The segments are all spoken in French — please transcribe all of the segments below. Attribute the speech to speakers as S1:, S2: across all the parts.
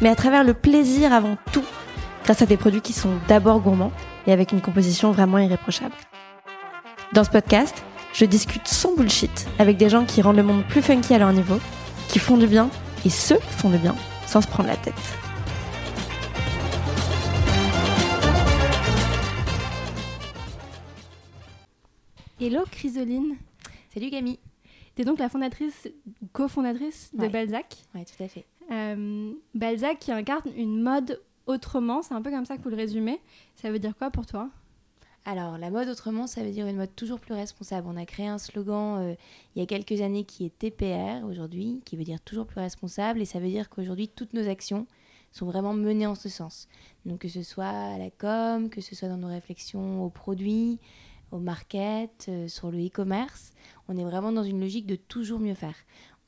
S1: mais à travers le plaisir avant tout, grâce à des produits qui sont d'abord gourmands et avec une composition vraiment irréprochable. Dans ce podcast, je discute sans bullshit avec des gens qui rendent le monde plus funky à leur niveau, qui font du bien et ceux qui font du bien sans se prendre la tête.
S2: Hello Chrysoline.
S3: Salut Camille.
S2: Tu es donc la fondatrice, cofondatrice de Balzac.
S3: Oui, tout à fait.
S2: Euh, Balzac qui incarne une mode autrement, c'est un peu comme ça que vous le résumez. Ça veut dire quoi pour toi?
S3: Alors, la mode autrement, ça veut dire une mode toujours plus responsable. On a créé un slogan euh, il y a quelques années qui est TPR aujourd'hui, qui veut dire toujours plus responsable, et ça veut dire qu'aujourd'hui, toutes nos actions sont vraiment menées en ce sens. Donc, que ce soit à la com, que ce soit dans nos réflexions aux produits, au market, euh, sur le e-commerce, on est vraiment dans une logique de toujours mieux faire.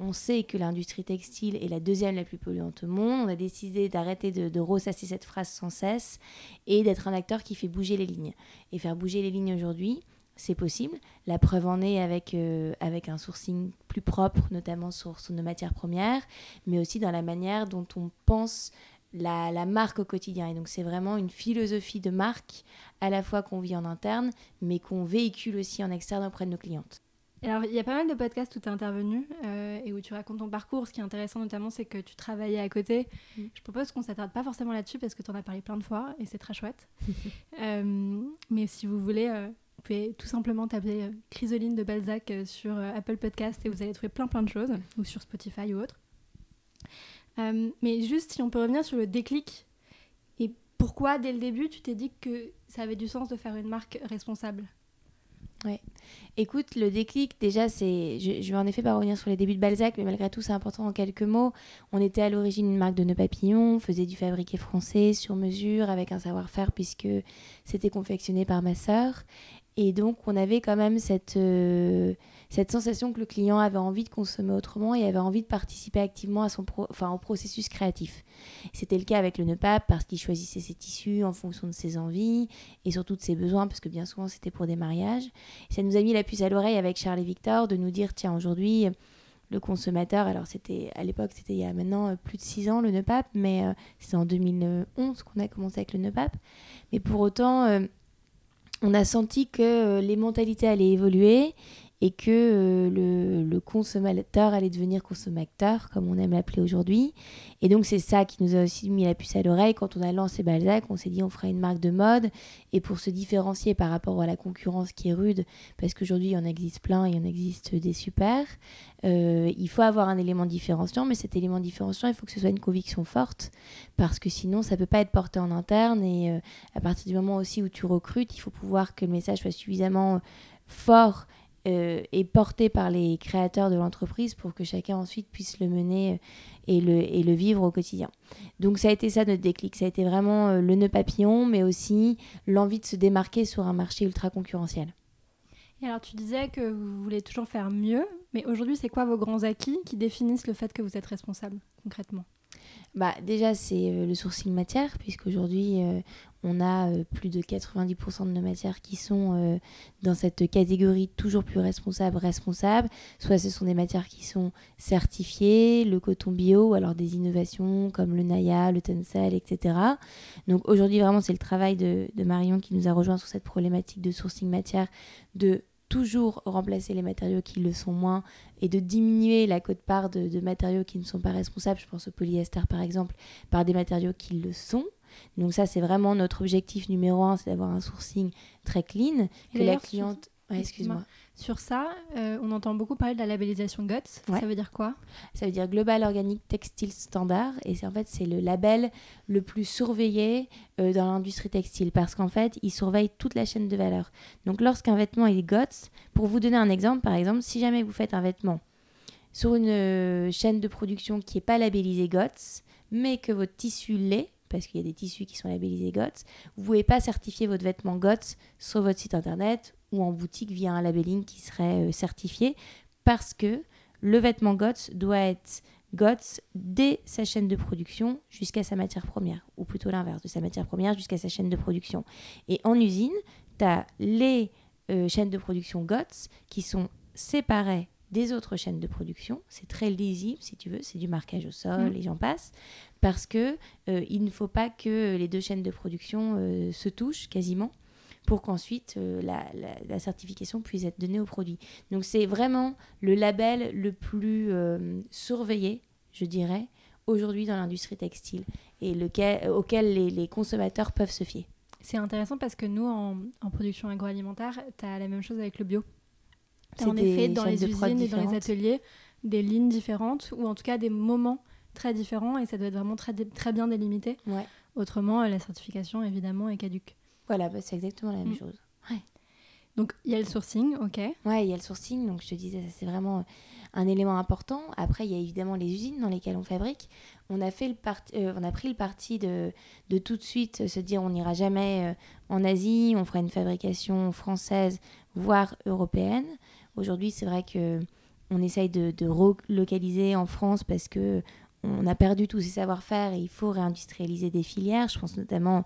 S3: On sait que l'industrie textile est la deuxième la plus polluante au monde. On a décidé d'arrêter de, de ressasser cette phrase sans cesse et d'être un acteur qui fait bouger les lignes. Et faire bouger les lignes aujourd'hui, c'est possible. La preuve en est avec, euh, avec un sourcing plus propre, notamment sur, sur, nos matières premières, mais aussi dans la manière dont on pense la, la marque au quotidien. Et donc c'est vraiment une philosophie de marque à la fois qu'on vit en interne, mais qu'on véhicule aussi en externe auprès de nos clientes.
S2: Alors, il y a pas mal de podcasts où tu es intervenu euh, et où tu racontes ton parcours. Ce qui est intéressant, notamment, c'est que tu travaillais à côté. Mm. Je propose qu'on s'attarde pas forcément là-dessus parce que tu en as parlé plein de fois et c'est très chouette. euh, mais si vous voulez, euh, vous pouvez tout simplement taper Chrysoline de Balzac sur Apple Podcast et vous allez trouver plein plein de choses, ou sur Spotify ou autre. Mais juste, si on peut revenir sur le déclic et pourquoi, dès le début, tu t'es dit que ça avait du sens de faire une marque responsable?
S3: Ouais. Écoute, le déclic, déjà, c'est. Je, vais en effet pas revenir sur les débuts de Balzac, mais malgré tout, c'est important en quelques mots. On était à l'origine une marque de nœuds papillons, on faisait du fabriqué français sur mesure, avec un savoir-faire, puisque c'était confectionné par ma sœur. Et donc, on avait quand même cette. Euh, cette sensation que le client avait envie de consommer autrement et avait envie de participer activement à son pro enfin, au processus créatif. C'était le cas avec le NEPAP parce qu'il choisissait ses tissus en fonction de ses envies et surtout de ses besoins parce que bien souvent c'était pour des mariages. Ça nous a mis la puce à l'oreille avec Charles et Victor de nous dire tiens aujourd'hui le consommateur, alors c'était à l'époque, c'était il y a maintenant plus de 6 ans le NEPAP, mais euh, c'est en 2011 qu'on a commencé avec le NEPAP. Mais pour autant, euh, on a senti que euh, les mentalités allaient évoluer et que euh, le, consommateur allait devenir consommateur, comme on aime l'appeler aujourd'hui. Et donc c'est ça qui nous a aussi mis la puce à l'oreille. Quand on a lancé Balzac, on s'est dit on fera une marque de mode, et pour se différencier par rapport à la concurrence qui est rude, parce qu'aujourd'hui il y en existe plein, il y en existe des super, euh, il faut avoir un élément différenciant, mais cet élément différenciant, il faut que ce soit une conviction forte, parce que sinon ça peut pas être porté en interne, et euh, à partir du moment aussi où tu recrutes, il faut pouvoir que le message soit suffisamment fort euh, est porté par les créateurs de l'entreprise pour que chacun ensuite puisse le mener et le, et le vivre au quotidien. Donc ça a été ça notre déclic, ça a été vraiment euh, le nœud papillon, mais aussi l'envie de se démarquer sur un marché ultra concurrentiel.
S2: Et alors tu disais que vous voulez toujours faire mieux, mais aujourd'hui c'est quoi vos grands acquis qui définissent le fait que vous êtes responsable concrètement?
S3: Bah, déjà, c'est euh, le sourcing matière, puisqu'aujourd'hui, euh, on a euh, plus de 90% de nos matières qui sont dans cette catégorie toujours plus responsable, responsable. Soit ce sont des matières qui sont certifiées, le coton bio, alors des innovations comme le Naya, le Tencel, etc. Donc aujourd'hui, vraiment, c'est le travail de, de Marion qui nous a rejoint sur cette problématique de sourcing matière, de toujours remplacer les matériaux qui le sont moins et de diminuer la cote-part de, de, matériaux qui ne sont pas responsables, je pense au polyester par exemple, par des matériaux qui le sont. Donc ça, c'est vraiment notre objectif numéro un, c'est d'avoir un sourcing très clean, que la cliente...
S2: Ouais, excuse-moi. Sur ça, euh, on entend beaucoup parler de la labellisation GOTS. Ouais. Ça veut dire quoi?
S3: Ça veut dire Global Organic Textile Standard. Et en fait c'est le label le plus surveillé euh, dans l'industrie textile parce qu'en fait il surveille toute la chaîne de valeur. Donc lorsqu'un vêtement est GOTS, pour vous donner un exemple, par exemple, si jamais vous faites un vêtement sur une euh, chaîne de production qui n'est pas labellisée GOTS, mais que votre tissu l'est, parce qu'il y a des tissus qui sont labellisés GOTS, vous pouvez pas certifier votre vêtement GOTS sur votre site internet ou en boutique via un labeling qui serait euh, certifié parce que le vêtement GOTS doit être GOTS dès sa chaîne de production jusqu'à sa matière première, ou plutôt l'inverse, de sa matière première jusqu'à sa chaîne de production. Et en usine, tu as les euh, chaînes de production GOTS qui sont séparées des autres chaînes de production. C'est très lisible, si tu veux, c'est du marquage au sol
S2: Mm.
S3: et j'en passe, parce que euh, il ne faut pas que les deux chaînes de production euh, se touchent quasiment pour qu'ensuite euh, la, la- la certification puisse être donnée au produit. Donc c'est vraiment le label le plus euh, surveillé, je dirais, aujourd'hui dans l'industrie textile et lequel, auquel les, les consommateurs peuvent se fier.
S2: C'est intéressant parce que nous, en, en production agroalimentaire, tu as la même chose avec le bio. T'as en effet, dans les usines et dans les ateliers, des lignes différentes ou en tout cas des moments très différents et ça doit être vraiment très, très bien délimité.
S3: Ouais.
S2: Autrement, euh, la certification, évidemment, est caduque.
S3: Voilà, bah, c'est exactement la même
S2: Mm.
S3: chose.
S2: Donc, il y a le sourcing, ok.
S3: Ouais, il y a le sourcing, donc je te disais, c'est vraiment un élément important. Après, il y a évidemment les usines dans lesquelles on fabrique. On a, fait le parti, euh, on a pris le parti de, de tout de suite se dire on n'ira jamais euh, en Asie, on fera une fabrication française, voire européenne. Aujourd'hui, c'est vrai que on essaye de, de relocaliser en France parce que on a perdu tous ces savoir-faire et il faut réindustrialiser des filières. Je pense notamment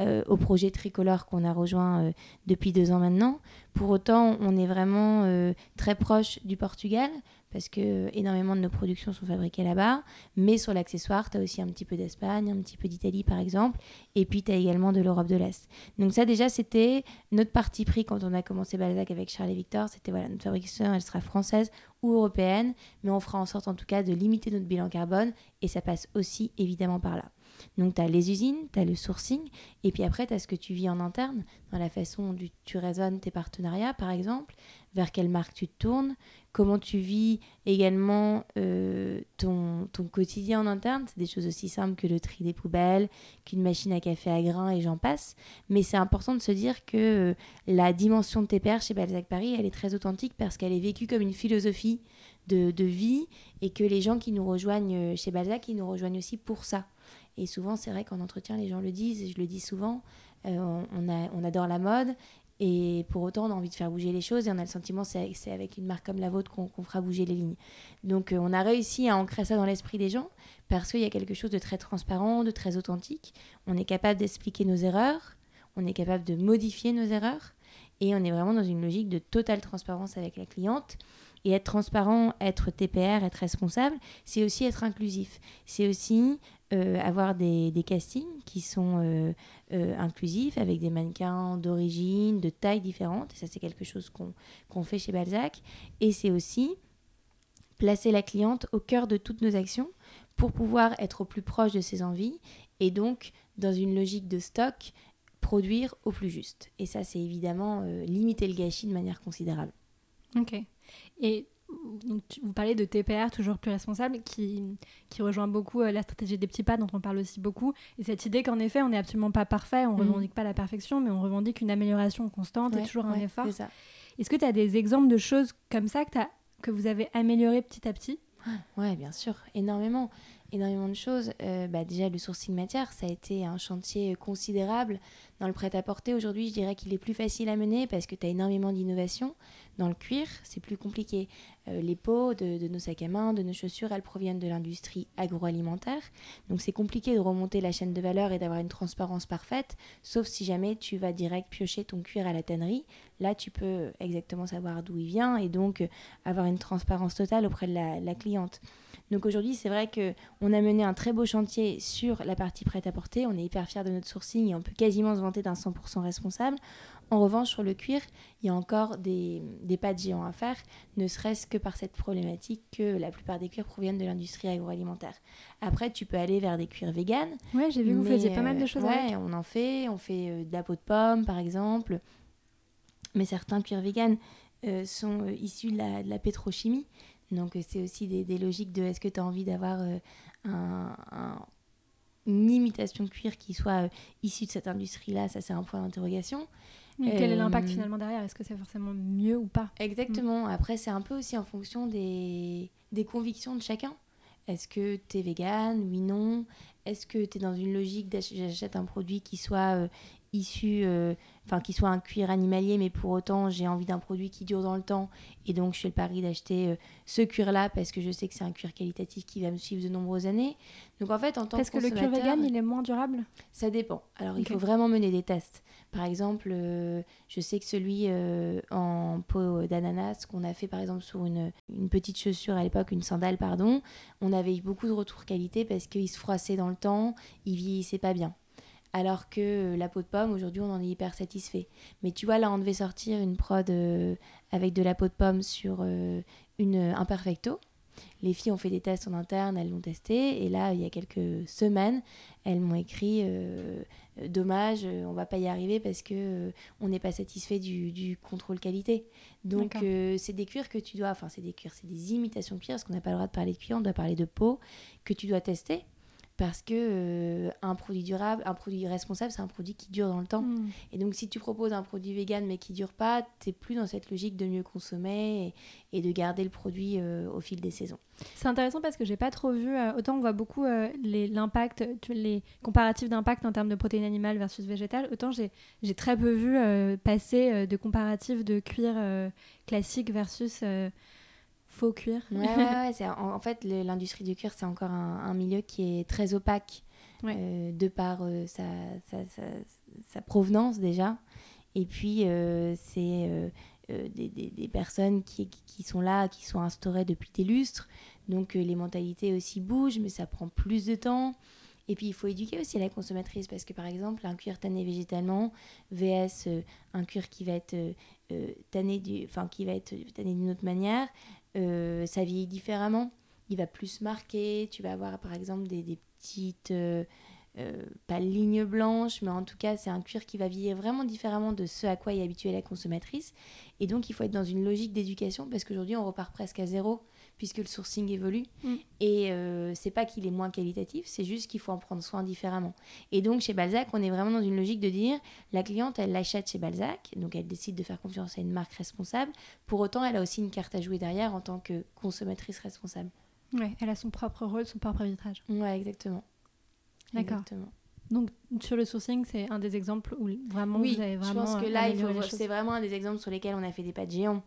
S3: euh, au projet tricolore qu'on a rejoint euh, depuis deux ans maintenant. Pour autant, on est vraiment euh, très proche du Portugal parce que euh, énormément de nos productions sont fabriquées là-bas. Mais sur l'accessoire, tu as aussi un petit peu d'Espagne, un petit peu d'Italie par exemple. Et puis tu as également de l'Europe de l'Est. Donc ça déjà, c'était notre parti pris quand on a commencé Balzac avec Charles et Victor. C'était voilà, notre fabrication, elle sera française ou européenne. Mais on fera en sorte en tout cas de limiter notre bilan carbone. Et ça passe aussi évidemment par là. Donc tu as les usines, tu as le sourcing. Et puis après, tu as ce que tu vis en interne, dans la façon dont tu raisonnes tes partenariats par exemple, vers quelle marque tu te tournes, comment tu vis également euh, ton, ton quotidien en interne. C'est des choses aussi simples que le tri des poubelles, qu'une machine à café à grains et j'en passe. Mais c'est important de se dire que euh, la dimension de TPR chez Balzac Paris, elle est très authentique parce qu'elle est vécue comme une philosophie de, de vie et que les gens qui nous rejoignent euh, chez Balzac, ils nous rejoignent aussi pour ça. Et souvent, c'est vrai qu'en entretien, les gens le disent, et je le dis souvent, euh, on, a- on adore la mode, et pour autant, on a envie de faire bouger les choses et on a le sentiment que c'est avec une marque comme la vôtre qu'on qu'on fera bouger les lignes. Donc euh, on a réussi à ancrer ça dans l'esprit des gens parce qu'il y a quelque chose de très transparent, de très authentique. On est capable d'expliquer nos erreurs, on est capable de modifier nos erreurs et on est vraiment dans une logique de totale transparence avec la cliente. Et être transparent, être TPR, être responsable, c'est aussi être inclusif. C'est aussi euh, avoir des, castings qui sont euh, euh, inclusifs avec des mannequins d'origine, de tailles différentes. Et ça, c'est quelque chose qu'on fait chez Balzac. Et c'est aussi placer la cliente au cœur de toutes nos actions pour pouvoir être au plus proche de ses envies et donc, dans une logique de stock, produire au plus juste. Et ça, c'est évidemment limiter le gâchis de manière considérable.
S2: Ok. Et donc, tu- vous parlez de TPR, toujours plus responsable, qui, qui rejoint beaucoup euh, la stratégie des petits pas, dont on parle aussi beaucoup. Et cette idée qu'en effet, on n'est absolument pas parfait, on ne
S3: Mhm.
S2: revendique pas la perfection, mais on revendique une amélioration constante et
S3: Ouais,
S2: toujours un effort. Est-ce que tu as des exemples de choses comme ça que, t'as- que vous avez améliorées petit à petit?
S3: Ouais, bien sûr, énormément, énormément de choses. Euh, bah, déjà, le sourcing matière, ça a été un chantier considérable. Dans le prêt-à-porter, aujourd'hui, je dirais qu'il est plus facile à mener parce que tu as énormément d'innovation. Dans le cuir, c'est plus compliqué. Euh, les peaux de, nos sacs à main, de nos chaussures, elles proviennent de l'industrie agroalimentaire. Donc, c'est compliqué de remonter la chaîne de valeur et d'avoir une transparence parfaite, sauf si jamais tu vas direct piocher ton cuir à la tannerie. Là, tu peux exactement savoir d'où il vient et donc euh, avoir une transparence totale auprès de la cliente. Donc aujourd'hui, c'est vrai que on a mené un très beau chantier sur la partie prêt-à-porter. On est hyper fiers de notre sourcing et on peut quasiment se vanter d'un 100% responsable. En revanche, sur le cuir, il y a encore des, des pas de géants à faire, ne serait-ce que par cette problématique que la plupart des cuirs proviennent de l'industrie agroalimentaire. Après, tu peux aller vers des cuirs véganes.
S2: Ouais, j'ai vu que vous faisiez pas mal de choses
S3: ouais,
S2: avec.
S3: on en fait. On fait euh, de la peau de pomme, par exemple. Mais certains cuirs véganes euh, sont euh, issus de la, de la pétrochimie. Donc, euh, c'est aussi des, des logiques de est-ce que tu as envie d'avoir euh, un- un- une imitation de cuir qui soit euh, issue de cette industrie-là? Ça, c'est un point d'interrogation.
S2: Mais quel est
S3: Euh,
S2: l'impact finalement derrière? Est-ce que c'est forcément mieux ou pas?
S3: Exactement. Après, c'est un peu aussi en fonction des, des convictions de chacun. Est-ce que tu es vegan Oui, non. est-ce que tu es dans une logique j'achète un produit qui soit euh, issu, euh, enfin qui soit un cuir animalier, mais pour autant j'ai envie d'un produit qui dure dans le temps et donc je fais le pari d'acheter euh, ce cuir-là parce que je sais que c'est un cuir qualitatif qui va me suivre de nombreuses années. Donc en fait, en tant
S2: parce que, que le cuir vegan, il est moins durable?
S3: Ça dépend. Alors il faut vraiment mener des tests. Par exemple, euh, je sais que celui en peau d'ananas qu'on a fait par exemple sur une, une petite chaussure à l'époque, une sandale pardon, on avait eu beaucoup de retours qualité parce qu'il se froissait dans le temps, il vieillissait pas bien alors que euh, la peau de pomme, aujourd'hui, on en est hyper satisfait. Mais tu vois, là, on devait sortir une prod euh, avec de la peau de pomme sur euh, une, un perfecto. Les filles ont fait des tests en interne, elles l'ont testé. Et là, il y a quelques semaines, elles m'ont écrit Dommage, on va pas y arriver parce que on n'est pas satisfait du, contrôle qualité. Donc, c'est des cuirs que tu dois. Enfin, c'est des cuirs, c'est des imitations de cuirs, parce qu'on n'a pas le droit de parler de cuir, on doit parler de peau, que tu dois tester parce que euh, un produit durable, un produit responsable, c'est un produit qui dure dans le temps. Hmm. Et donc, si tu proposes un produit vegan mais qui dure pas, tu n'es plus dans cette logique de mieux consommer et, de garder le produit euh, au fil des saisons.
S2: C'est intéressant parce que j'ai pas trop vu. Euh, autant on voit beaucoup l'impact, les comparatifs d'impact en termes de protéines animales versus végétales, autant j'ai très peu vu passer de comparatifs de cuir classique versus faux cuir.
S3: Ouais, ouais, en, fait, l'industrie du cuir, c'est encore un, milieu qui est très opaque euh, de par euh, sa, sa, provenance déjà. Et puis, euh, c'est des, des, des, personnes qui, qui, sont là, qui sont instaurées depuis des lustres. Donc, les mentalités aussi bougent, mais ça prend plus de temps. Et puis, il faut éduquer aussi la consommatrice parce que, par exemple, un cuir tanné végétalement, VS, un cuir qui va être tanné du, enfin, qui va être tanné d'une autre manière, euh, ça vieillit différemment. Il va plus marquer. Tu vas avoir par exemple des, petites, euh, euh, pas lignes blanches, mais en tout cas c'est un cuir qui va vieillir vraiment différemment de ce à quoi est habituée la consommatrice. Et donc il faut être dans une logique d'éducation parce qu'aujourd'hui on repart presque à zéro puisque le sourcing évolue. Mm. Et euh, c'est pas qu'il est moins qualitatif, c'est juste qu'il faut en prendre soin différemment. Et donc chez Balzac, on est vraiment dans une logique de dire la cliente, elle l'achète chez Balzac, donc elle décide de faire confiance à une marque responsable. Pour autant, elle a aussi une carte à jouer derrière en tant que consommatrice responsable.
S2: Ouais, elle a son propre rôle, son propre arbitrage.
S3: Ouais, exactement.
S2: D'accord. Donc sur le sourcing, c'est un des exemples où vraiment
S3: oui,
S2: vous avez vraiment.
S3: Je pense que là, c'est vraiment un des exemples sur lesquels on a fait des pas de géant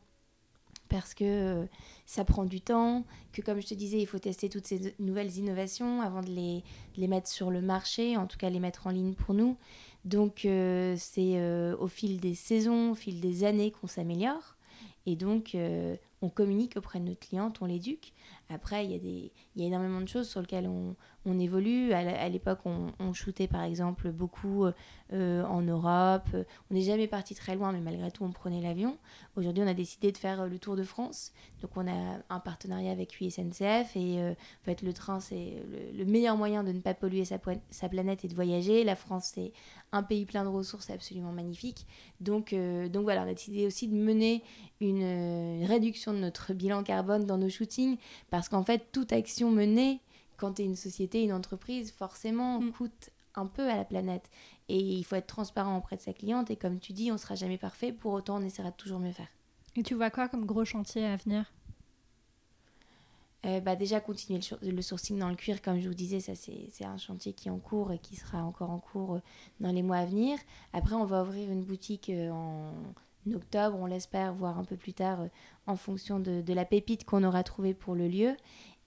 S3: parce que euh, ça prend du temps, que comme je te disais, il faut tester toutes ces nouvelles innovations avant de les, les mettre sur le marché, en tout cas les mettre en ligne pour nous. Donc euh, c'est euh, au fil des saisons, au fil des années qu'on s'améliore. Et donc on communique auprès de notre cliente, on l'éduque. Après, il y, a y a énormément de choses sur lesquelles on, on évolue. À l'époque, on, shootait par exemple beaucoup euh, en Europe. On n'est jamais parti très loin, mais malgré tout, on prenait l'avion. Aujourd'hui, on a décidé de faire euh, le Tour de France. Donc, on a un partenariat avec USNCF. Et euh, en fait, le train, c'est le, meilleur moyen de ne pas polluer sa, sa planète et de voyager. La France, c'est un pays plein de ressources absolument magnifique. Donc, donc voilà, on a décidé aussi de mener une, réduction de notre bilan carbone dans nos shootings. Parce qu'en fait, toute action menée quand tu es une société, une entreprise, forcément, mm. coûte un peu à la planète. Et il faut être transparent auprès de sa cliente. Et comme tu dis, on sera jamais parfait. Pour autant, on essaiera de toujours mieux faire.
S2: Et tu vois quoi comme gros chantier à venir?
S3: Euh, bah déjà continuer le, sourcing dans le cuir, comme je vous disais, ça c'est un chantier qui est en cours et qui sera encore en cours euh, dans les mois à venir. Après, on va ouvrir une boutique euh, en octobre, on l'espère, voire un peu plus tard, en fonction de, de la pépite qu'on aura trouvée pour le lieu.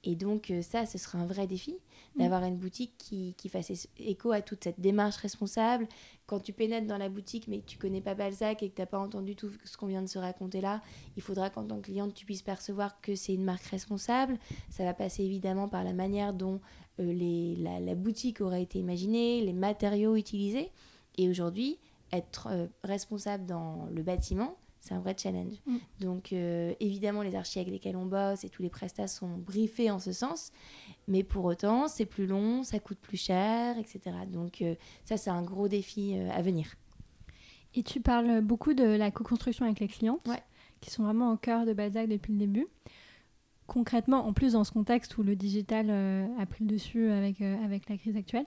S3: Et donc euh, ça, ce sera un vrai défi mm. d'avoir une boutique qui, qui, fasse écho à toute cette démarche responsable. Quand tu pénètres dans la boutique mais que tu connais pas Balzac et que tu n'as pas entendu tout ce qu'on vient de se raconter là, il faudra qu'en tant que cliente, tu puisses percevoir que c'est une marque responsable. Ça va passer évidemment par la manière dont euh, les, la, boutique aura été imaginée, les matériaux utilisés. Et aujourd'hui, être euh, responsable dans le bâtiment, c'est un vrai challenge. Mm. Donc euh, évidemment, les archives avec lesquels on bosse et tous les prestats sont briefés en ce sens, mais pour autant, c'est plus long, ça coûte plus cher, etc. Donc euh, ça, c'est un gros défi à venir.
S2: Et tu parles beaucoup de la co-construction avec les clients,
S3: ouais.
S2: qui sont vraiment au cœur de Balzac depuis le début. Concrètement, en plus dans ce contexte où le digital a pris le dessus avec, avec la crise actuelle,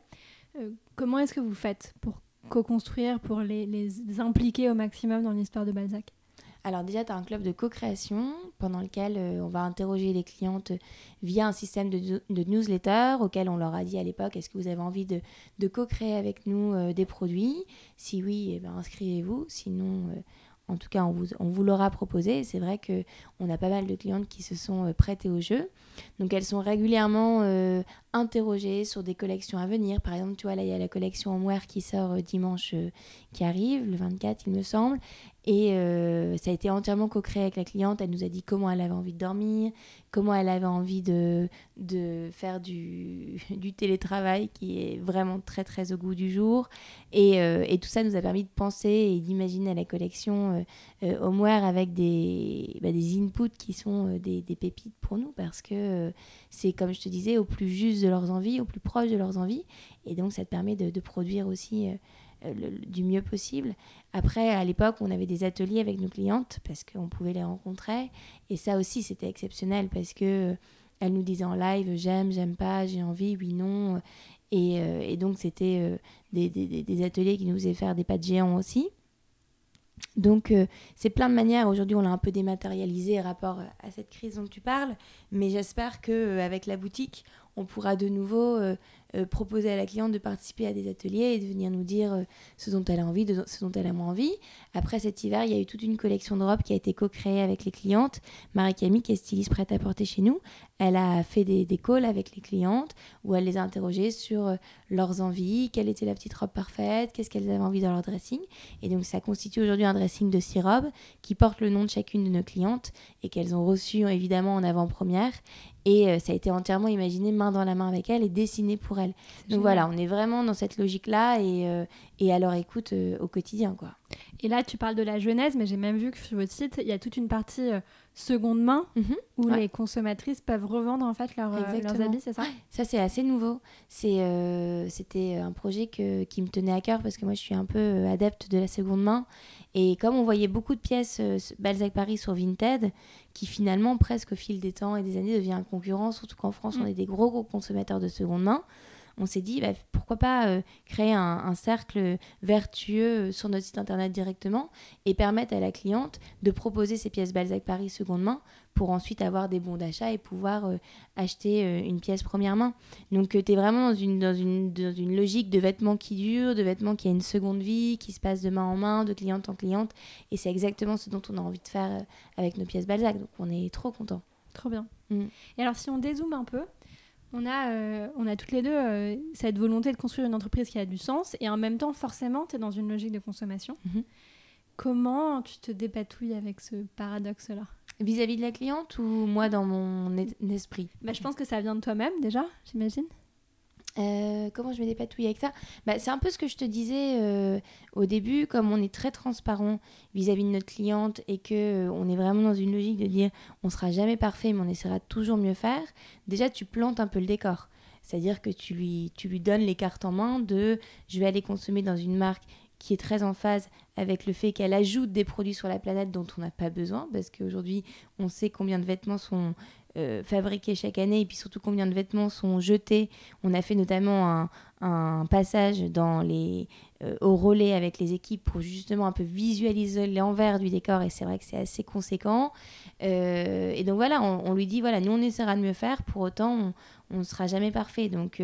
S2: comment est-ce que vous faites pour co-construire, pour les, les impliquer au maximum dans l'histoire de Balzac
S3: Alors déjà, tu as un club de co-création pendant lequel euh, on va interroger les clientes via un système de, newsletter auquel on leur a dit à l'époque, est-ce que vous avez envie de, de co-créer avec nous euh, des produits? Si oui, eh ben, inscrivez-vous. Sinon, euh, en tout cas, on vous, on vous l'aura proposé. C'est vrai qu'on a pas mal de clientes qui se sont prêtées au jeu. Donc elles sont régulièrement interrogées sur des collections à venir. Par exemple, tu vois, là, il y a la collection Homeware qui sort dimanche qui arrive, le 24, il me semble. Et euh, ça a été entièrement co-créé avec la cliente. Elle nous a dit comment elle avait envie de dormir, comment elle avait envie de, de faire du, du télétravail qui est vraiment très très au goût du jour. Et, euh, et tout ça nous a permis de penser et d'imaginer la collection euh, Homeware avec des, bah, des inputs qui sont des, pépites pour nous parce que c'est comme je te disais au plus juste de leurs envies, au plus proche de leurs envies. Et donc ça te permet de, produire aussi du mieux possible. Après, à l'époque, on avait des ateliers avec nos clientes parce qu'on pouvait les rencontrer. Et ça aussi, c'était exceptionnel parce que euh, nous disaient en live j'aime, j'aime pas, j'ai envie, oui, non. Et, euh, donc, c'était euh, des, ateliers qui nous faisaient faire des pas de géants aussi. Donc, c'est plein de manières. Aujourd'hui, on l'a un peu dématérialisé rapport à cette crise dont tu parles. Mais j'espère qu'avec la boutique, on pourra de nouveau euh, proposer à la cliente de participer à des ateliers et de venir nous dire euh, ce dont elle a envie, ce dont elle a moins envie. Après cet hiver, il y a eu toute une collection de robes qui a été co-créée avec les clientes. Marie-Camille, qui est styliste prête à porter chez nous, elle a fait des, des calls avec les clientes où elle les a interrogées sur euh, leurs envies, quelle était la petite robe parfaite, qu'est-ce qu'elles avaient envie dans leur dressing. Et donc ça constitue aujourd'hui un dressing de six robes qui porte le nom de chacune de nos clientes et qu'elles ont reçu évidemment en avant-première. Et euh, ça a été entièrement imaginé main dans la main avec elle et dessiné pour elle. Donc voilà, on est vraiment dans cette logique-là et, euh, et à leur écoute euh, au quotidien. quoi.
S2: Et là, tu parles de la genèse, mais j'ai même vu que sur votre site, il y a toute une partie seconde main mhm. où les consommatrices peuvent revendre en fait leur, leurs habits, c'est ça?
S3: Ça, c'est assez nouveau. C'était un projet que, qui me tenait à cœur parce que moi, je suis un peu adepte de la seconde main. Et comme on voyait beaucoup de pièces Balzac Paris sur Vinted, qui finalement, presque au fil des temps et des années, devient un concurrent, surtout qu'en France, on mm. est des gros, gros consommateurs de seconde main. On s'est dit, bah, pourquoi pas euh, créer un, cercle vertueux euh, sur notre site internet directement et permettre à la cliente de proposer ses pièces Balzac Paris seconde main pour ensuite avoir des bons d'achat et pouvoir euh, acheter euh, une pièce première main. Donc tu es vraiment dans une, dans, une, dans une logique de vêtements qui durent, de vêtements qui a une seconde vie, qui se passe de main en main, de cliente en cliente. Et c'est exactement ce dont on a envie de faire avec nos pièces Balzac. Donc on est trop contents.
S2: Trop bien. Mm. Et alors si on dézoome un peu, on a, on a toutes les deux cette volonté de construire une entreprise qui a du sens et en même temps, forcément, tu es dans une logique de consommation. Mhm. Comment tu te dépatouilles avec ce paradoxe-là?
S3: Vis-à-vis de la cliente ou moi dans mon esprit?
S2: Bah, Je pense que ça vient de toi-même déjà, j'imagine.
S3: Euh, comment je me dépatouille avec ça? Bah, C'est un peu ce que je te disais euh, au début, comme on est très transparent vis-à-vis de notre cliente et que euh, on est vraiment dans une logique de dire on sera jamais parfait mais on essaiera toujours mieux faire, déjà tu plantes un peu le décor. C'est-à-dire que tu lui, tu lui donnes les cartes en main de je vais aller consommer dans une marque qui est très en phase avec le fait qu'elle ajoute des produits sur la planète dont on n'a pas besoin, parce qu'aujourd'hui, on sait combien de vêtements sont euh, fabriqués chaque année, et puis surtout combien de vêtements sont jetés. On a fait notamment un, passage dans les, euh, au relais avec les équipes pour justement un peu visualiser l'envers du décor, et c'est vrai que c'est assez conséquent. Euh, et donc voilà, on, on, lui dit, voilà, nous on essaiera de mieux faire, pour autant, on ne sera jamais parfait. Donc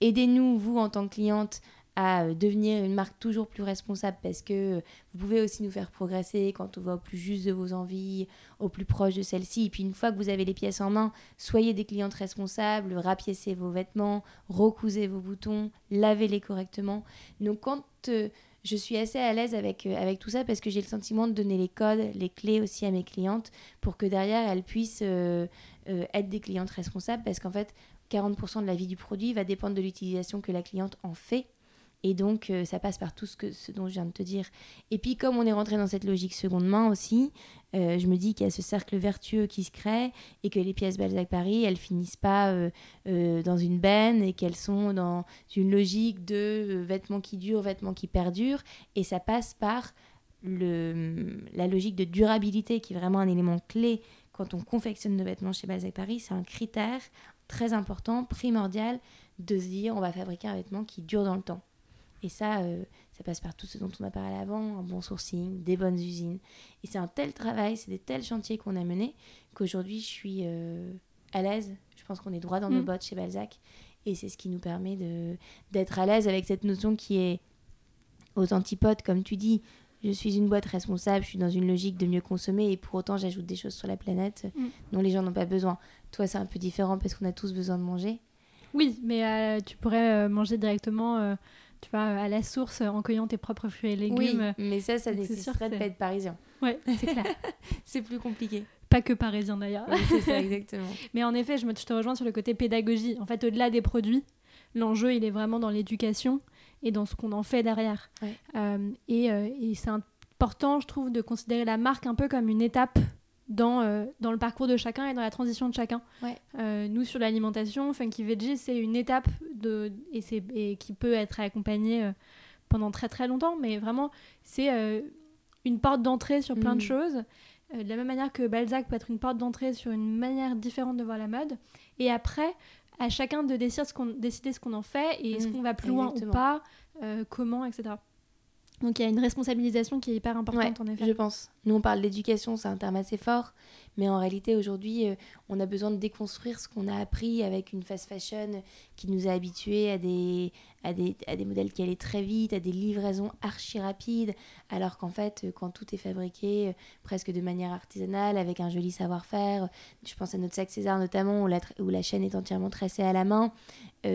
S3: aidez-nous, vous, en tant que cliente, à euh, devenir une marque toujours plus responsable parce que vous pouvez aussi nous faire progresser quand on va au plus juste de vos envies, au plus proche de celles-ci. Et puis une fois que vous avez les pièces en main, soyez des clientes responsables, rapiécez vos vêtements, recousez vos boutons, lavez-les correctement. Donc quand euh, je suis assez à l'aise avec, euh, avec tout ça parce que j'ai le sentiment de donner les codes, les clés aussi à mes clientes pour que derrière elles puissent être des clientes responsables parce qu'en fait 40% de la vie du produit va dépendre de l'utilisation que la cliente en fait et donc, euh, ça passe par tout ce, que, ce dont je viens de te dire. Et puis, comme on est rentré dans cette logique seconde main aussi, euh, je me dis qu'il y a ce cercle vertueux qui se crée et que les pièces Balzac Paris, elles finissent pas euh, dans une benne et qu'elles sont dans une logique de vêtements qui durent, vêtements qui perdurent. Et ça passe par le, la logique de durabilité qui est vraiment un élément clé quand on confectionne nos vêtements chez Balzac Paris. C'est un critère très important, primordial, de se dire on va fabriquer un vêtement qui dure dans le temps. Et ça, euh, ça passe par tout ce dont on a parlé avant, un bon sourcing, des bonnes usines. Et c'est un tel travail, c'est des tels chantiers qu'on a menés qu'aujourd'hui, je suis euh, à l'aise. Je pense qu'on est droit dans nos
S2: Mm.
S3: bottes chez Balzac. Et c'est ce qui nous permet de- d'être à l'aise avec cette notion qui est aux antipodes, comme tu dis. Je suis une boîte responsable, je suis dans une logique de mieux consommer et pour autant j'ajoute des choses sur la planète
S2: Mm.
S3: dont les gens n'ont pas besoin. Toi, c'est un peu différent parce qu'on a tous besoin de manger.
S2: Oui, mais euh, tu pourrais manger directement, tu vois, à la source en cueillant tes propres fruits et légumes. euh,
S3: mais ça, ça nécessiterait de pas être parisien.
S2: Ouais, c'est clair.
S3: C'est plus compliqué.
S2: Pas que parisien d'ailleurs.
S3: Oui, c'est ça, exactement.
S2: Mais en effet, je, me, je te rejoins sur le côté pédagogie. En fait, au-delà des produits, l'enjeu, il est vraiment dans l'éducation et dans ce qu'on en fait derrière.
S3: Ouais.
S2: Euh, et euh, et c'est important, je trouve, de considérer la marque un peu comme une étape dans, euh, dans le parcours de chacun et dans la transition de chacun.
S3: Ouais.
S2: Euh, nous, sur l'alimentation, Funky Veggie, c'est une étape de, et, c'est- et qui peut être accompagnée euh, pendant très très longtemps, mais vraiment, c'est une porte d'entrée sur plein de
S3: Mm.
S2: choses. De la même manière que Balzac peut être une porte d'entrée sur une manière différente de voir la mode. Et après, à chacun de décider ce qu'on, décider ce qu'on en fait et est-ce
S3: Mm,
S2: qu'on va plus loin ou pas, comment, etc. Donc il y a une responsabilisation qui est hyper importante en effet.
S3: Je pense. Nous, on parle d'éducation, c'est un terme assez fort, mais en réalité, aujourd'hui, euh, on a besoin de déconstruire ce qu'on a appris avec une fast fashion qui nous a habitués à des, à des, à des modèles qui allaient très vite, à des livraisons archi rapides, alors qu'en fait, euh, quand tout est fabriqué euh, presque de manière artisanale, avec un joli savoir-faire, je pense à notre sac César notamment, où la, où la chaîne est entièrement tracée à la main,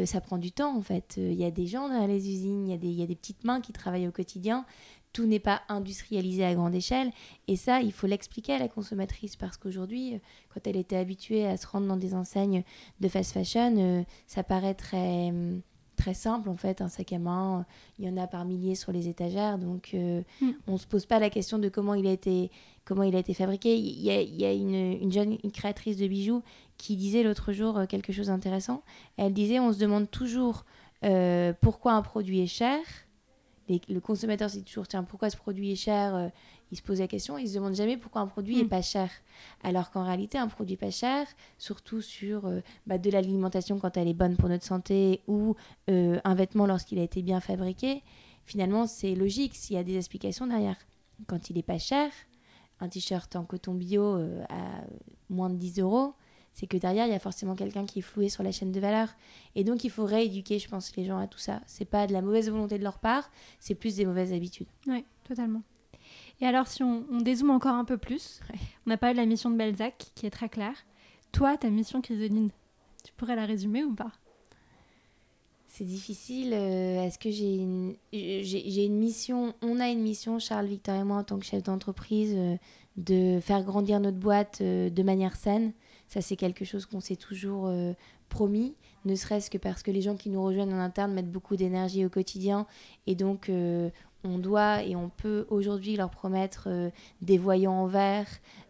S3: ça prend du temps en fait. Il y a des gens dans les usines, il y, y a des petites mains qui travaillent au quotidien tout n'est pas industrialisé à grande échelle. Et ça, il faut l'expliquer à la consommatrice parce qu'aujourd'hui, euh, quand elle était habituée à se rendre dans des enseignes de fast fashion, euh, ça paraît très, hum, très simple en fait. Un sac à main, euh, il y en a par milliers sur les étagères. Donc, euh,
S2: Mm.
S3: on ne se pose pas la question de comment il a été, comment il a été fabriqué. Il y a, il y a une, une jeune une créatrice de bijoux qui disait l'autre jour quelque chose d'intéressant. Elle disait on se demande toujours euh, pourquoi un produit est cher les- le consommateur se dit toujours tiens pourquoi ce produit est cher euh, il se pose la question il se demande jamais pourquoi un produit est
S2: Mm.
S3: pas cher alors qu'en réalité un produit pas cher surtout sur euh, bah, de l'alimentation quand elle est bonne pour notre santé ou euh, un vêtement lorsqu'il a été bien fabriqué finalement c'est logique s'il y a des explications derrière quand il est pas cher un t-shirt en coton bio à moins de 10 euros c'est que derrière, il y a forcément quelqu'un qui est floué sur la chaîne de valeur. Et donc, il faut rééduquer, je pense, les gens à tout ça. C'est pas de la mauvaise volonté de leur part, c'est plus des mauvaises habitudes.
S2: Oui, totalement. Et alors, si on, on dézoome encore un peu plus,
S3: Ouais.
S2: on a parlé de la mission de Balzac, qui est très claire. Toi, ta mission Chrysoline, tu pourrais la résumer ou pas?
S3: C'est difficile. euh, Est-ce que j'ai une, j'ai j'ai une mission On a une mission, Charles, Victor et moi, en tant que chef d'entreprise, euh, de faire grandir notre boîte euh, de manière saine. Ça, c'est quelque chose qu'on s'est toujours euh, promis, ne serait-ce que parce que les gens qui nous rejoignent en interne mettent beaucoup d'énergie au quotidien. Et donc, euh, on doit et on peut aujourd'hui leur promettre euh, des voyants en vert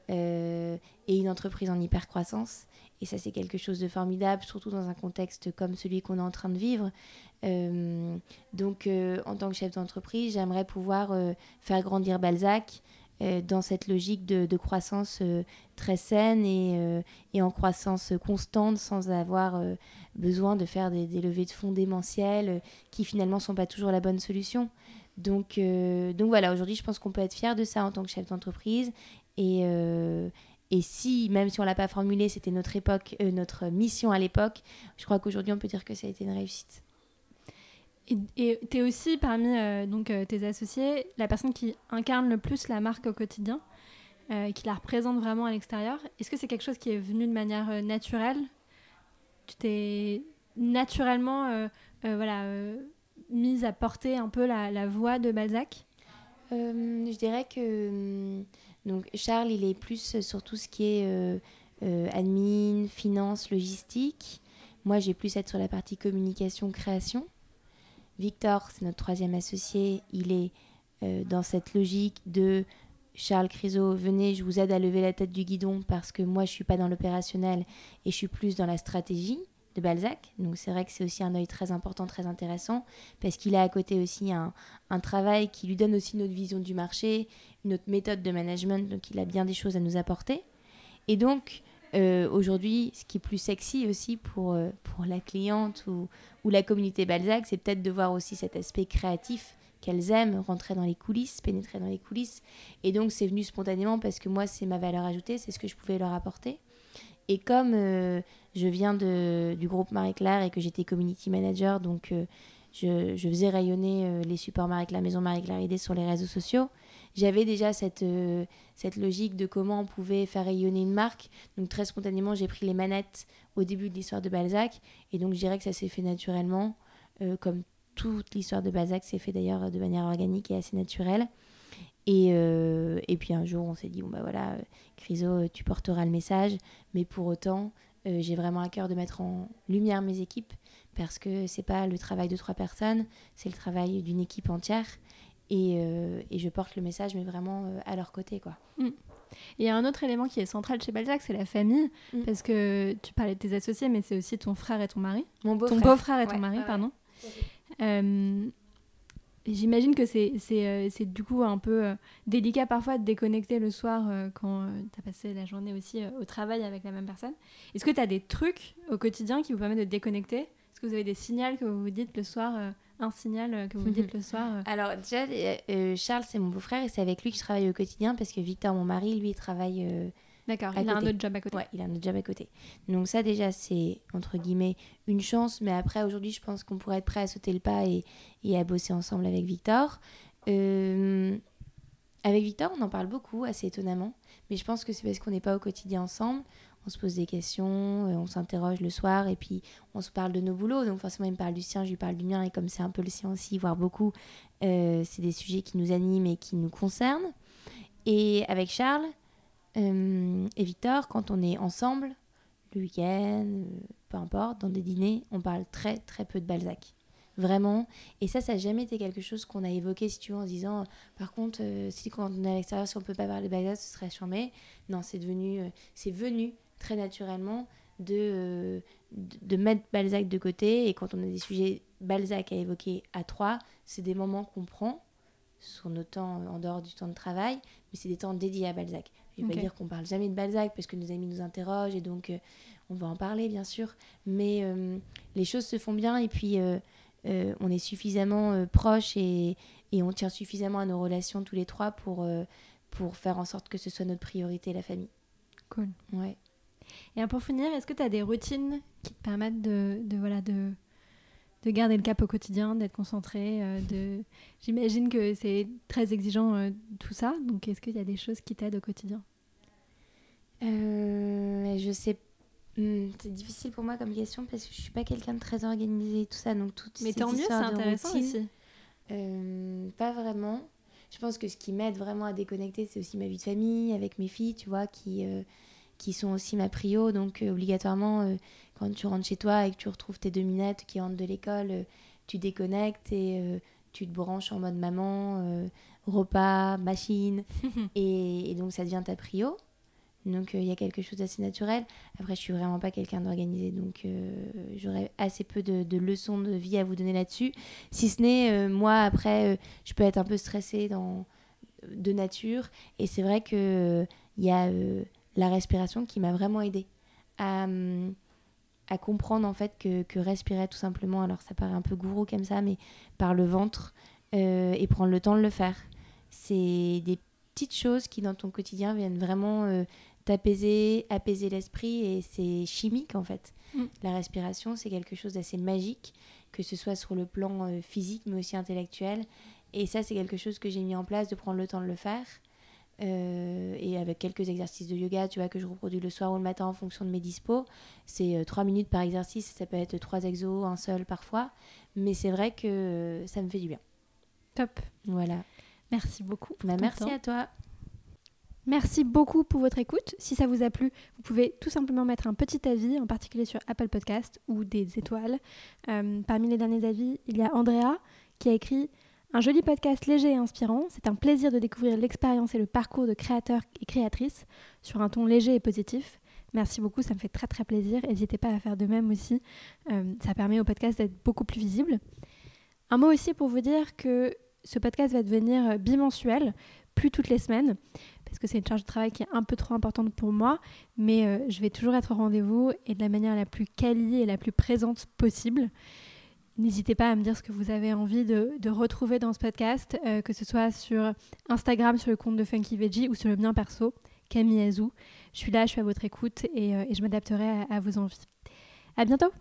S3: et une entreprise en hyper-croissance. Et ça, c'est quelque chose de formidable, surtout dans un contexte comme celui qu'on est en train de vivre. Donc, en tant que chef d'entreprise, j'aimerais pouvoir faire grandir Balzac dans cette logique de, croissance euh, très saine et, euh, et en croissance constante sans avoir euh, besoin de faire des, levées de fonds démentielles euh, qui finalement ne sont pas toujours la bonne solution. Donc, euh, donc voilà, aujourd'hui, je pense qu'on peut être fier de ça en tant que chef d'entreprise. Et, euh, et si, même si on ne l'a pas formulé, c'était notre époque, euh, notre mission à l'époque, je crois qu'aujourd'hui, on peut dire que ça a été une réussite.
S2: Et tu es aussi parmi euh, donc, euh, tes associés la personne qui incarne le plus la marque au quotidien, euh, qui la représente vraiment à l'extérieur. Est-ce que c'est quelque chose qui est venu de manière euh, naturelle? Tu t'es naturellement voilà, mise à porter un peu la, voix de Balzac?
S3: Je dirais que hum, donc Charles, il est plus sur tout ce qui est admin, finance, logistique. Moi, j'ai plus être sur la partie communication, création. Victor, c'est notre troisième associé, il est euh, dans cette logique de Charles Criso, venez, je vous aide à lever la tête du guidon parce que moi, je suis pas dans l'opérationnel et je suis plus dans la stratégie de Balzac. Donc c'est vrai que c'est aussi un œil très important, très intéressant parce qu'il a à côté aussi un, un travail qui lui donne aussi notre vision du marché, une autre méthode de management, donc il a bien des choses à nous apporter. Et donc, Euh, aujourd'hui, ce qui est plus sexy aussi pour, euh, pour la cliente ou, ou la communauté Balzac, c'est peut-être de voir aussi cet aspect créatif qu'elles aiment, rentrer dans les coulisses, pénétrer dans les coulisses. Et donc, c'est venu spontanément parce que moi, c'est ma valeur ajoutée, c'est ce que je pouvais leur apporter. Et comme euh, je viens de, du groupe Marie-Claire et que j'étais community manager, donc je, je, faisais rayonner les supports Marie-Claire, Maison Marie-Claire sur les réseaux sociaux, j'avais déjà cette, euh, cette logique de comment on pouvait faire rayonner une marque. Donc très spontanément, j'ai pris les manettes au début de l'histoire de Balzac. Et donc je dirais que ça s'est fait naturellement, euh, comme toute l'histoire de Balzac s'est fait d'ailleurs de manière organique et assez naturelle. Et, euh, et puis un jour, on s'est dit, bon bah voilà, Criso, tu porteras le message. Mais pour autant, j'ai vraiment à cœur de mettre en lumière mes équipes parce que c'est pas le travail de trois personnes, c'est le travail d'une équipe entière. Euh, et, je porte le message, mais vraiment euh, à leur côté. quoi.
S2: Mm. Il y a un autre élément qui est central chez Balzac, c'est la famille. Mm. Parce que tu parlais de tes associés, mais c'est aussi ton frère et ton mari.
S3: Mon beau-frère.
S2: Ton beau-frère et ton mari, pardon. Euh, j'imagine que c'est, c'est, du coup un peu délicat parfois de déconnecter le soir quand tu as passé la journée aussi au travail avec la même personne. Est-ce que tu as des trucs au quotidien qui vous permettent de déconnecter? Est-ce que vous avez des signaux que vous vous dites le soir un signal euh, que vous dites le soir euh
S3: Alors déjà, euh, Charles, c'est mon beau-frère et c'est avec lui que je travaille au quotidien parce que Victor, mon mari, lui, il travaille...
S2: D'accord, il a un autre job à côté.
S3: Ouais, il a un autre job à côté. Donc ça déjà, c'est entre guillemets une chance, mais après, aujourd'hui, je pense qu'on pourrait être prêt à sauter le pas et, et à bosser ensemble avec Victor. avec Victor, on en parle beaucoup, assez étonnamment, mais je pense que c'est parce qu'on n'est pas au quotidien ensemble on se pose des questions, euh, on s'interroge le soir et puis on se parle de nos boulots. Donc forcément, il me parle du sien, je lui parle du mien et comme c'est un peu le sien aussi, voire beaucoup, euh, c'est des sujets qui nous animent et qui nous concernent. Et avec Charles euh, et Victor, quand on est ensemble, le week-end, peu importe, dans des dîners, on parle très très peu de Balzac. Vraiment. Et ça, ça n'a jamais été quelque chose qu'on a évoqué, si tu veux, en se disant, par contre, si quand on est à l'extérieur, si on peut pas parler de Balzac, ce serait charmé. Non, c'est devenu, c'est venu très naturellement de, de, mettre Balzac de côté. Et quand on a des sujets Balzac à évoquer à trois, c'est des moments qu'on prend sur nos temps en dehors du temps de travail, mais c'est des temps dédiés à Balzac. Je ne vais pas dire qu'on parle jamais de Balzac parce que nos amis nous interrogent et donc euh, on va en parler bien sûr, mais euh, les choses se font bien et puis euh, on est suffisamment proches et, et, on tient suffisamment à nos relations tous les trois pour, pour faire en sorte que ce soit notre priorité, la famille.
S2: Cool.
S3: Ouais.
S2: Et pour finir, est-ce que tu as des routines qui te permettent de, de voilà, de, de garder le cap au quotidien, d'être concentré euh, de... J'imagine que c'est très exigeant euh, tout ça, donc est-ce qu'il y a des choses qui t'aident au quotidien?
S3: Euh, Je sais hmm, c'est difficile pour moi comme question parce que je suis pas quelqu'un de très organisé et tout ça, donc toutes
S2: Mais tant mieux, c'est intéressant aussi.
S3: pas vraiment. Je pense que ce qui m'aide vraiment à déconnecter, c'est aussi ma vie de famille avec mes filles, tu vois, qui qui sont aussi ma prio. Donc, euh, obligatoirement, euh, quand tu rentres chez toi et que tu retrouves tes deux minettes qui rentrent de l'école, euh, tu déconnectes et tu te branches en mode maman, repas, machine. et, donc, ça devient ta prio. Donc, il y a quelque chose d'assez naturel. Après, je suis vraiment pas quelqu'un d'organisé. Donc, j'aurais assez peu de, de, leçons de vie à vous donner là-dessus. Si ce n'est, moi, après, je peux être un peu stressée dans, de nature. Et c'est vrai qu'il il y a la respiration qui m'a vraiment aidée à, à, comprendre en fait que, que, respirer tout simplement, alors ça paraît un peu gourou comme ça, mais par le ventre euh, et prendre le temps de le faire. C'est des petites choses qui dans ton quotidien viennent vraiment euh, t'apaiser, apaiser l'esprit et c'est chimique en fait. Mm. La respiration, c'est quelque chose d'assez magique, que ce soit sur le plan euh, physique mais aussi intellectuel. Et ça, c'est quelque chose que j'ai mis en place de prendre le temps de le faire. Euh, et avec quelques exercices de yoga, tu vois, que je reproduis le soir ou le matin en fonction de mes dispos. C'est 3 euh, minutes par exercice, ça peut être 3 exos, un seul parfois. Mais c'est vrai que ça me fait du bien.
S2: Top.
S3: Voilà.
S2: Merci beaucoup.
S3: Bah, merci à toi.
S2: Merci beaucoup pour votre écoute. Si ça vous a plu, vous pouvez tout simplement mettre un petit avis, en particulier sur Apple Podcast ou des étoiles. Euh, parmi les derniers avis, il y a Andrea qui a écrit un joli podcast léger et inspirant, c'est un plaisir de découvrir l'expérience et le parcours de créateurs et créatrices sur un ton léger et positif. Merci beaucoup, ça me fait très très plaisir. N'hésitez pas à faire de même aussi, euh, ça permet au podcast d'être beaucoup plus visible. Un mot aussi pour vous dire que ce podcast va devenir bimensuel, plus toutes les semaines, parce que c'est une charge de travail qui est un peu trop importante pour moi, mais euh, je vais toujours être au rendez-vous et de la manière la plus quali et la plus présente possible. N'hésitez pas à me dire ce que vous avez envie de, retrouver dans ce podcast, euh, que ce soit sur Instagram, sur le compte de Funky Veggie ou sur le mien perso, Camille Azou. Je suis là, je suis à votre écoute et, euh, je m'adapterai à, à vos envies. À bientôt!